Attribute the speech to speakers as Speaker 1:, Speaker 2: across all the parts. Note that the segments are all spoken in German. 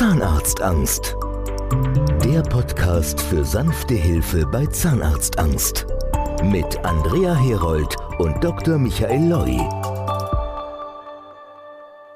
Speaker 1: Zahnarztangst. Der Podcast für sanfte Hilfe bei Zahnarztangst. Mit Andrea Herold und Dr. Michael Loi.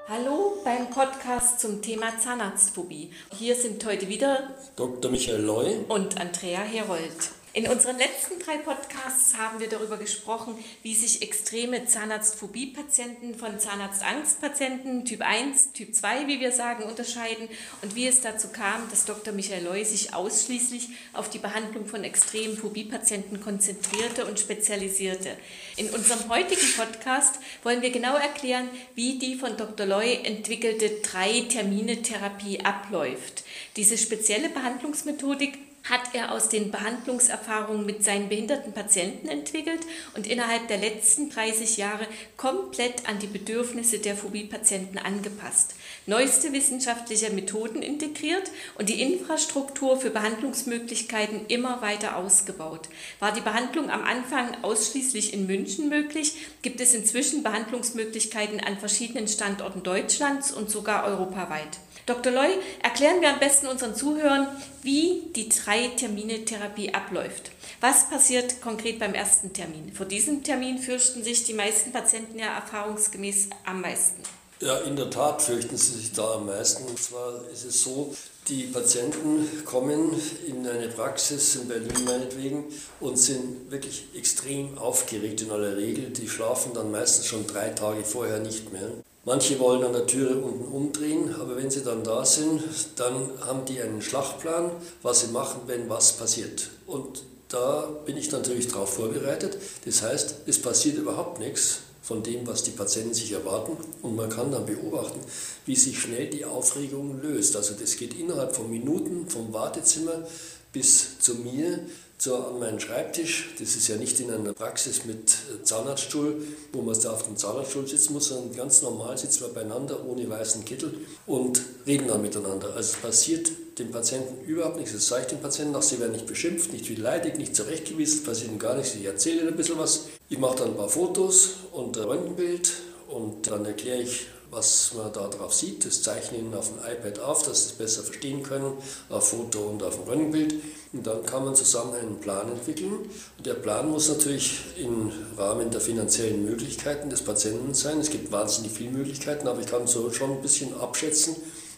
Speaker 2: Hallo beim Podcast zum Thema Zahnarztphobie. Hier sind heute wieder
Speaker 3: Dr. Michael Loi
Speaker 2: und Andrea Herold. In unseren letzten drei Podcasts haben wir darüber gesprochen, wie sich extreme Zahnarztphobie-Patienten von Zahnarztangst-Patienten Typ 1, Typ 2, wie wir sagen, unterscheiden und wie es dazu kam, dass Dr. Michael Loy sich ausschließlich auf die Behandlung von extremen Phobie-Patienten konzentrierte und spezialisierte. In unserem heutigen Podcast wollen wir genau erklären, wie die von Dr. Loy entwickelte Drei-Termine-Therapie abläuft. Diese spezielle Behandlungsmethodik hat er aus den Behandlungserfahrungen mit seinen behinderten Patienten entwickelt und innerhalb der letzten 30 Jahre komplett an die Bedürfnisse der Phobie-Patienten angepasst, neueste wissenschaftliche Methoden integriert und die Infrastruktur für Behandlungsmöglichkeiten immer weiter ausgebaut. War die Behandlung am Anfang ausschließlich in München möglich, gibt es inzwischen Behandlungsmöglichkeiten an verschiedenen Standorten Deutschlands und sogar europaweit. Dr. Loy, erklären wir am besten unseren Zuhörern, wie die Drei-Termine-Therapie abläuft. Was passiert konkret beim ersten Termin? Vor diesem Termin fürchten sich die meisten Patienten ja erfahrungsgemäß am meisten.
Speaker 3: Ja, in der Tat fürchten sie sich da am meisten. Und zwar ist es so, die Patienten kommen in eine Praxis in Berlin meinetwegen und sind wirklich extrem aufgeregt in aller Regel. Die schlafen dann meistens schon drei Tage vorher nicht mehr. Manche wollen an der Türe unten umdrehen, aber wenn sie dann da sind, dann haben die einen Schlachtplan, was sie machen, wenn was passiert. Und da bin ich natürlich darauf vorbereitet. Das heißt, es passiert überhaupt nichts von dem, was die Patienten sich erwarten. Und man kann dann beobachten, wie sich schnell die Aufregung löst. Also das geht innerhalb von Minuten vom Wartezimmer bis zu mir so an meinen Schreibtisch. Das ist ja nicht in einer Praxis mit Zahnarztstuhl, wo man da auf dem Zahnarztstuhl sitzen muss, sondern ganz normal sitzen wir beieinander ohne weißen Kittel und reden dann miteinander. Also es passiert dem Patienten überhaupt nichts. Das sage ich dem Patienten auch, sie werden nicht beschimpft, nicht beleidigt, nicht zurechtgewiesen, es passiert ihnen gar nichts. Ich erzähle ihnen ein bisschen was. Ich mache dann ein paar Fotos und ein Röntgenbild und dann erkläre ich was man da drauf sieht. Das zeichne ich Ihnen auf dem iPad auf, dass Sie es besser verstehen können, auf Foto und auf dem Röntgenbild. Und dann kann man zusammen einen Plan entwickeln. Und der Plan muss natürlich im Rahmen der finanziellen Möglichkeiten des Patienten sein. Es gibt wahnsinnig viele Möglichkeiten, aber ich kann so schon ein bisschen abschätzen,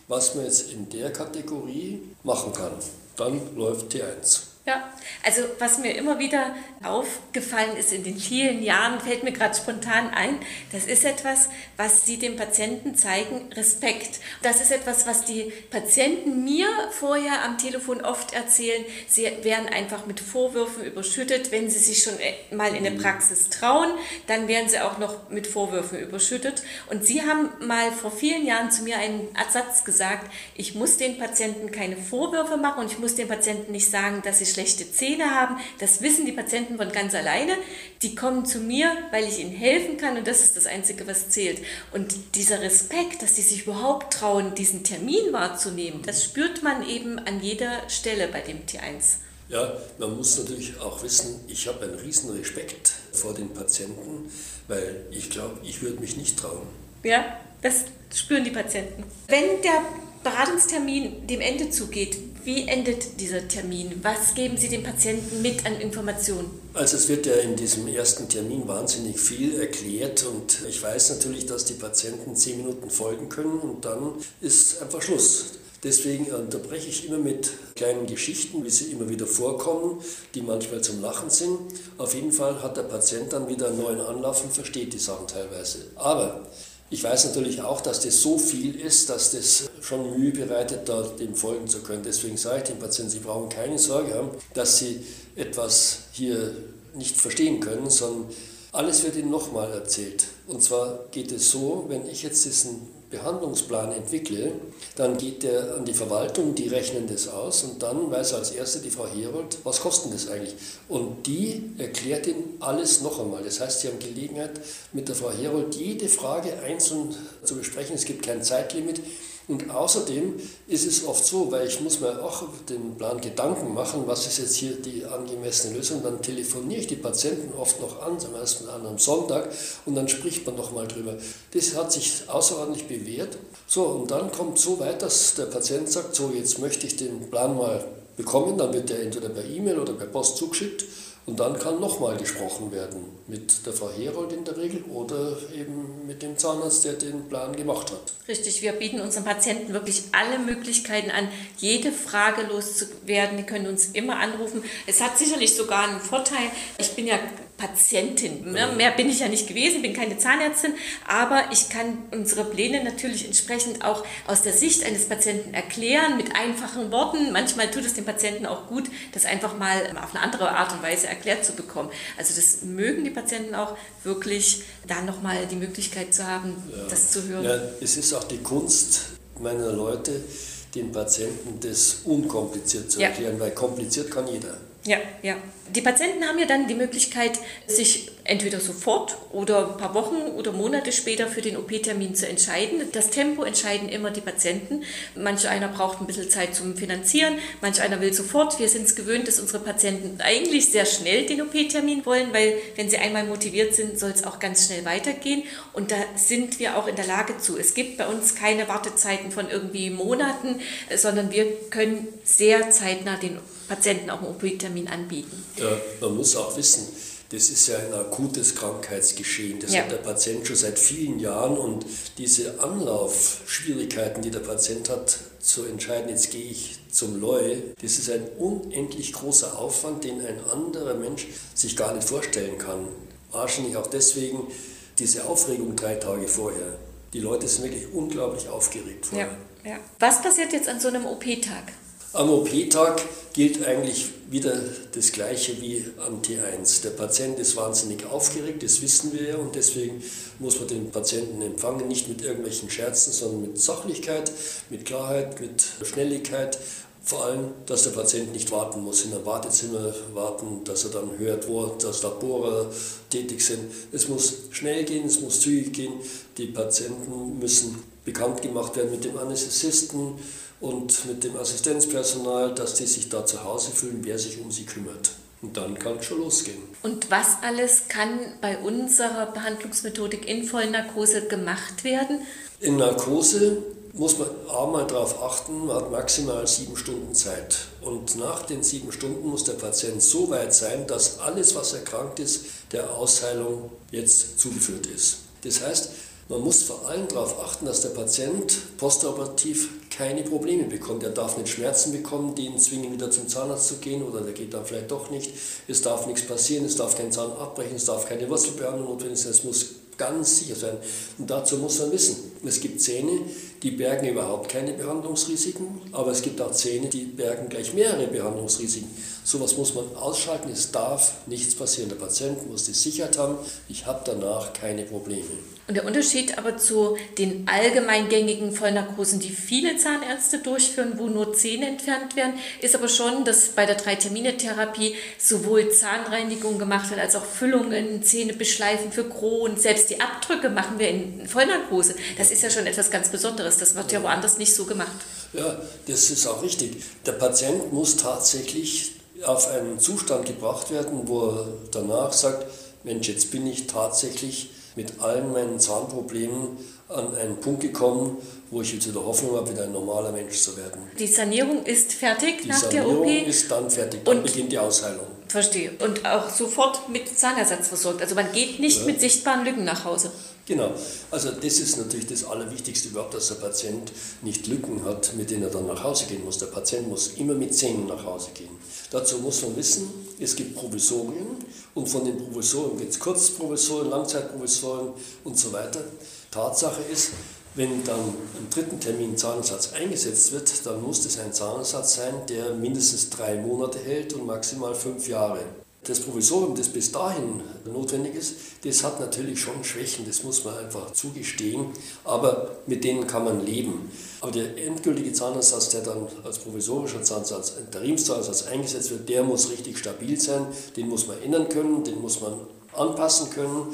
Speaker 3: was man jetzt in der Kategorie machen kann. Dann läuft T1.
Speaker 2: Ja, also was mir immer wieder aufgefallen ist in den vielen Jahren, fällt mir gerade spontan ein, das ist etwas, was Sie dem Patienten zeigen, Respekt. Das ist etwas, was die Patienten mir vorher am Telefon oft erzählen. Sie werden einfach mit Vorwürfen überschüttet. Wenn sie sich schon äh, mal in eine Praxis trauen, dann werden sie auch noch mit Vorwürfen überschüttet. Und Sie haben mal vor vielen Jahren zu mir einen Ersatz gesagt, ich muss den Patienten keine Vorwürfe machen und ich muss den Patienten nicht sagen, dass sie schlechte Zähne haben. Das wissen die Patienten von ganz alleine. Die kommen zu mir, weil ich ihnen helfen kann und das ist das Einzige, was zählt. Und dieser Respekt, dass sie sich überhaupt trauen, diesen Termin wahrzunehmen, das spürt man eben an jeder Stelle bei dem T1.
Speaker 3: Ja, man muss natürlich auch wissen, ich habe einen riesen Respekt vor den Patienten, weil ich glaube, ich würde mich nicht trauen.
Speaker 2: Ja, das spüren die Patienten. Wenn der Beratungstermin dem Ende zugeht, wie endet dieser Termin? Was geben Sie dem Patienten mit an Informationen?
Speaker 3: Also es wird ja in diesem ersten Termin wahnsinnig viel erklärt und ich weiß natürlich, dass die Patienten zehn Minuten folgen können und dann ist einfach Schluss. Deswegen unterbreche ich immer mit kleinen Geschichten, wie sie immer wieder vorkommen, die manchmal zum Lachen sind. Auf jeden Fall hat der Patient dann wieder einen neuen Anlauf und versteht die Sachen teilweise. Aber ich weiß natürlich auch, dass das so viel ist, dass das schon Mühe bereitet, da dem folgen zu können. Deswegen sage ich den Patienten, sie brauchen keine Sorge haben, dass sie etwas hier nicht verstehen können, sondern alles wird ihnen nochmal erzählt. Und zwar geht es so, wenn ich jetzt diesen Behandlungsplan entwickle, dann geht der an die Verwaltung, die rechnen das aus und dann weiß als erste die Frau Herold, was kostet das eigentlich? Und die erklärt Ihnen alles noch einmal. Das heißt, Sie haben Gelegenheit, mit der Frau Herold jede Frage einzeln zu besprechen. Es gibt kein Zeitlimit. Und außerdem ist es oft so, weil ich muss mir auch den Plan Gedanken machen, was ist jetzt hier die angemessene Lösung, dann telefoniere ich die Patienten oft noch an, zum ersten an einem Sonntag und dann spricht man nochmal drüber. Das hat sich außerordentlich bewährt. So, und dann kommt so weit, dass der Patient sagt, so jetzt möchte ich den Plan mal bekommen, dann wird der entweder per E-Mail oder per Post zugeschickt und dann kann nochmal gesprochen werden mit der Frau Herold in der Regel oder eben mit dem Zahnarzt, der den Plan gemacht hat.
Speaker 2: Richtig, wir bieten unseren Patienten wirklich alle Möglichkeiten an, jede Frage loszuwerden. Die können uns immer anrufen. Es hat sicherlich sogar einen Vorteil. Ich bin ja Patientin. Ne? Mehr bin ich ja nicht gewesen, bin keine Zahnärztin, aber ich kann unsere Pläne natürlich entsprechend auch aus der Sicht eines Patienten erklären, mit einfachen Worten. Manchmal tut es dem Patienten auch gut, das einfach mal auf eine andere Art und Weise erklärt zu bekommen. Also das mögen die Patienten auch wirklich, da nochmal die Möglichkeit zu haben, ja. das zu hören.
Speaker 3: Ja, es ist auch die Kunst meiner Leute, den Patienten das unkompliziert zu erklären, ja. weil kompliziert kann jeder.
Speaker 2: Ja, ja. Die Patienten haben ja dann die Möglichkeit, sich entweder sofort oder ein paar Wochen oder Monate später für den OP-Termin zu entscheiden. Das Tempo entscheiden immer die Patienten. Manch einer braucht ein bisschen Zeit zum Finanzieren, manch einer will sofort. Wir sind es gewöhnt, dass unsere Patienten eigentlich sehr schnell den OP-Termin wollen, weil wenn sie einmal motiviert sind, soll es auch ganz schnell weitergehen. Und da sind wir auch in der Lage zu. Es gibt bei uns keine Wartezeiten von irgendwie Monaten, sondern wir können sehr zeitnah den Patienten auch einen OP-Termin anbieten.
Speaker 3: Ja, man muss auch wissen, das ist ja ein akutes Krankheitsgeschehen. Das ja. hat der Patient schon seit vielen Jahren und diese Anlaufschwierigkeiten, die der Patient hat, zu entscheiden, jetzt gehe ich zum LOI, das ist ein unendlich großer Aufwand, den ein anderer Mensch sich gar nicht vorstellen kann. Wahrscheinlich auch deswegen diese Aufregung drei Tage vorher. Die Leute sind wirklich unglaublich aufgeregt
Speaker 2: vorher. Ja, ja. Was passiert jetzt an so einem OP-Tag?
Speaker 3: Am OP-Tag gilt eigentlich wieder das Gleiche wie am T1. Der Patient ist wahnsinnig aufgeregt, das wissen wir ja, und deswegen muss man den Patienten empfangen, nicht mit irgendwelchen Scherzen, sondern mit Sachlichkeit, mit Klarheit, mit Schnelligkeit. Vor allem, dass der Patient nicht warten muss, in einem Wartezimmer warten, dass er dann hört, wo das Laborer tätig sind. Es muss schnell gehen, es muss zügig gehen. Die Patienten müssen bekannt gemacht werden mit dem Anästhesisten und mit dem Assistenzpersonal, dass die sich da zu Hause fühlen, wer sich um sie kümmert. Und dann kann es schon losgehen.
Speaker 2: Und was alles kann bei unserer Behandlungsmethodik in Vollnarkose gemacht werden?
Speaker 3: In Narkose muss man einmal darauf achten, man hat maximal sieben Stunden Zeit. Und nach den sieben Stunden muss der Patient so weit sein, dass alles, was erkrankt ist, der Ausheilung jetzt zugeführt ist. Das heißt, man muss vor allem darauf achten, dass der Patient postoperativ keine Probleme bekommt. Er darf nicht Schmerzen bekommen, die ihn zwingen, wieder zum Zahnarzt zu gehen oder der geht dann vielleicht doch nicht. Es darf nichts passieren, es darf kein Zahn abbrechen, es darf keine Wurzelbehandlung notwendig sein, es muss ganz sicher sein. Und dazu muss man wissen, es gibt Zähne, die bergen überhaupt keine Behandlungsrisiken, aber es gibt auch Zähne, die bergen gleich mehrere Behandlungsrisiken. Sowas muss man ausschalten, es darf nichts passieren. Der Patient muss die Sicherheit haben, ich habe danach keine Probleme.
Speaker 2: Und der Unterschied aber zu den allgemeingängigen Vollnarkosen, die viele Zahnärzte durchführen, wo nur Zähne entfernt werden, ist aber schon, dass bei der Drei-Termine-Therapie sowohl Zahnreinigung gemacht wird, als auch Füllungen, Zähne beschleifen für Kronen. Selbst die Abdrücke machen wir in Vollnarkose. Das ist ja schon etwas ganz Besonderes. Das wird ja woanders nicht so gemacht.
Speaker 3: Ja, das ist auch richtig. Der Patient muss tatsächlich auf einen Zustand gebracht werden, wo er danach sagt, Mensch, jetzt bin ich tatsächlich mit allen meinen Zahnproblemen an einen Punkt gekommen, wo ich jetzt wieder Hoffnung habe, wieder ein normaler Mensch zu werden.
Speaker 2: Die Sanierung ist fertig
Speaker 3: die
Speaker 2: nach
Speaker 3: Sanierung
Speaker 2: der OP?
Speaker 3: ist dann fertig, dann und beginnt die Ausheilung.
Speaker 2: Verstehe. Und auch sofort mit Zahnersatz versorgt. Also man geht nicht ja. mit sichtbaren Lücken nach Hause.
Speaker 3: Genau. Also das ist natürlich das Allerwichtigste überhaupt, dass der Patient nicht Lücken hat, mit denen er dann nach Hause gehen muss. Der Patient muss immer mit Zähnen nach Hause gehen. Dazu muss man wissen, es gibt Provisorien und von den Provisorien gibt es Kurzprovisorien, Langzeitprovisorien und so weiter. Tatsache ist, wenn dann im dritten Termin Zahnersatz eingesetzt wird, dann muss das ein Zahnersatz sein, der mindestens drei Monate hält und maximal fünf Jahre. Das Provisorium, das bis dahin notwendig ist, das hat natürlich schon Schwächen, das muss man einfach zugestehen, aber mit denen kann man leben. Aber der endgültige Zahnersatz, der dann als provisorischer Zahnersatz, Interimszahnersatz eingesetzt wird, der muss richtig stabil sein, den muss man ändern können, den muss man anpassen können,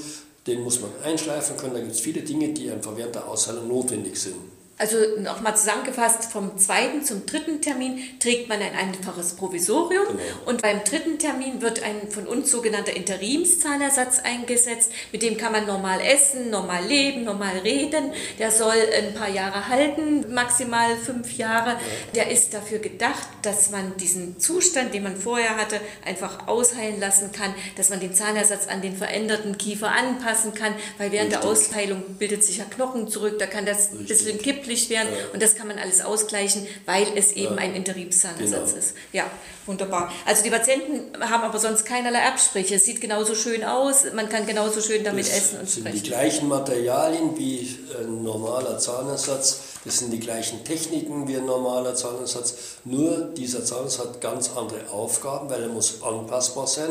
Speaker 3: den muss man einschleifen können. Da gibt es viele Dinge, die einfach während der Ausheilung notwendig sind.
Speaker 2: Also nochmal zusammengefasst, vom zweiten zum dritten Termin trägt man ein einfaches Provisorium genau. und beim dritten Termin wird ein von uns sogenannter Interimszahlersatz eingesetzt. Mit dem kann man normal essen, normal leben, normal reden. Der soll ein paar Jahre halten, maximal fünf Jahre. Der ist dafür gedacht, dass man diesen Zustand, den man vorher hatte, einfach ausheilen lassen kann, dass man den Zahnersatz an den veränderten Kiefer anpassen kann, weil während Richtig. der Ausheilung bildet sich ja Knochen zurück, da kann das ein bisschen kipplich veröffentlicht werden ja. und das kann man alles ausgleichen, weil es eben ein Interimszahnersatz genau. ist. Ja, wunderbar. Also die Patienten haben aber sonst keinerlei Absprüche. Es sieht genauso schön aus, man kann genauso schön damit
Speaker 3: das
Speaker 2: essen und
Speaker 3: sind
Speaker 2: sprechen.
Speaker 3: die gleichen Materialien wie ein normaler Zahnersatz, das sind die gleichen Techniken wie ein normaler Zahnersatz, nur dieser Zahnersatz hat ganz andere Aufgaben, weil er muss anpassbar sein.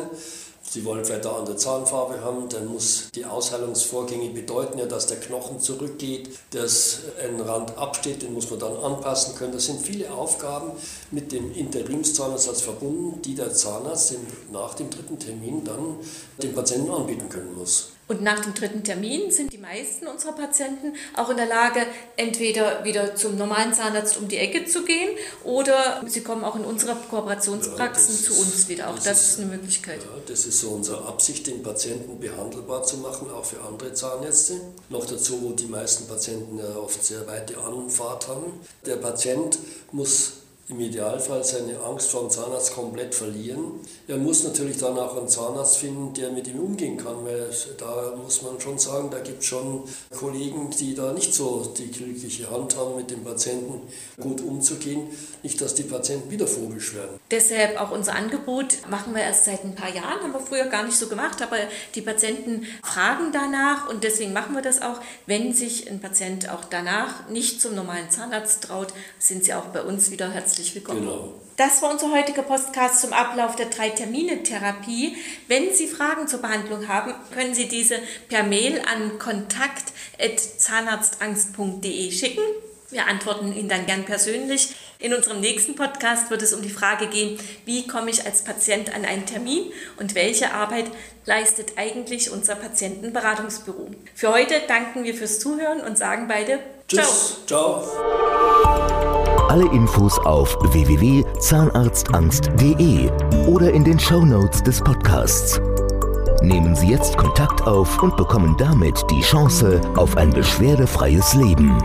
Speaker 3: Sie wollen vielleicht eine andere Zahnfarbe haben, dann muss die Ausheilungsvorgänge bedeuten ja, dass der Knochen zurückgeht, dass ein Rand absteht, den muss man dann anpassen können. Das sind viele Aufgaben mit dem Interimszahnersatz verbunden, die der Zahnarzt nach dem dritten Termin dann dem Patienten anbieten können muss.
Speaker 2: Und nach dem dritten Termin sind die meisten unserer Patienten auch in der Lage, entweder wieder zum normalen Zahnarzt um die Ecke zu gehen oder sie kommen auch in unsere Kooperationspraxen ja, zu uns wieder. Auch das, das ist, eine Möglichkeit.
Speaker 3: Ja, das ist so unsere Absicht, den Patienten behandelbar zu machen, auch für andere Zahnärzte. Noch dazu, wo die meisten Patienten ja oft sehr weite Anfahrt haben. Der Patient muss im Idealfall seine Angst vor dem Zahnarzt komplett verlieren. Er muss natürlich dann auch einen Zahnarzt finden, der mit ihm umgehen kann, weil da muss man schon sagen, da gibt es schon Kollegen, die da nicht so die glückliche Hand haben, mit dem Patienten gut umzugehen. Nicht, dass die Patienten wieder phobisch werden.
Speaker 2: Deshalb auch unser Angebot machen wir erst seit ein paar Jahren, haben wir früher gar nicht so gemacht, aber die Patienten fragen danach und deswegen machen wir das auch. Wenn sich ein Patient auch danach nicht zum normalen Zahnarzt traut, sind sie auch bei uns wieder herzlich herzlich willkommen. Genau. Das war unser heutiger Podcast zum Ablauf der Drei-Termine-Therapie. Wenn Sie Fragen zur Behandlung haben, können Sie diese per Mail an kontakt.zahnarztangst.de schicken. Wir antworten Ihnen dann gern persönlich. In unserem nächsten Podcast wird es um die Frage gehen, wie komme ich als Patient an einen Termin und welche Arbeit leistet eigentlich unser Patientenberatungsbüro. Für heute danken wir fürs Zuhören und sagen beide
Speaker 3: Tschüss. Ciao.
Speaker 1: Ciao. Alle Infos auf www.zahnarztangst.de oder in den Show Notes des Podcasts. Nehmen Sie jetzt Kontakt auf und bekommen damit die Chance auf ein beschwerdefreies Leben.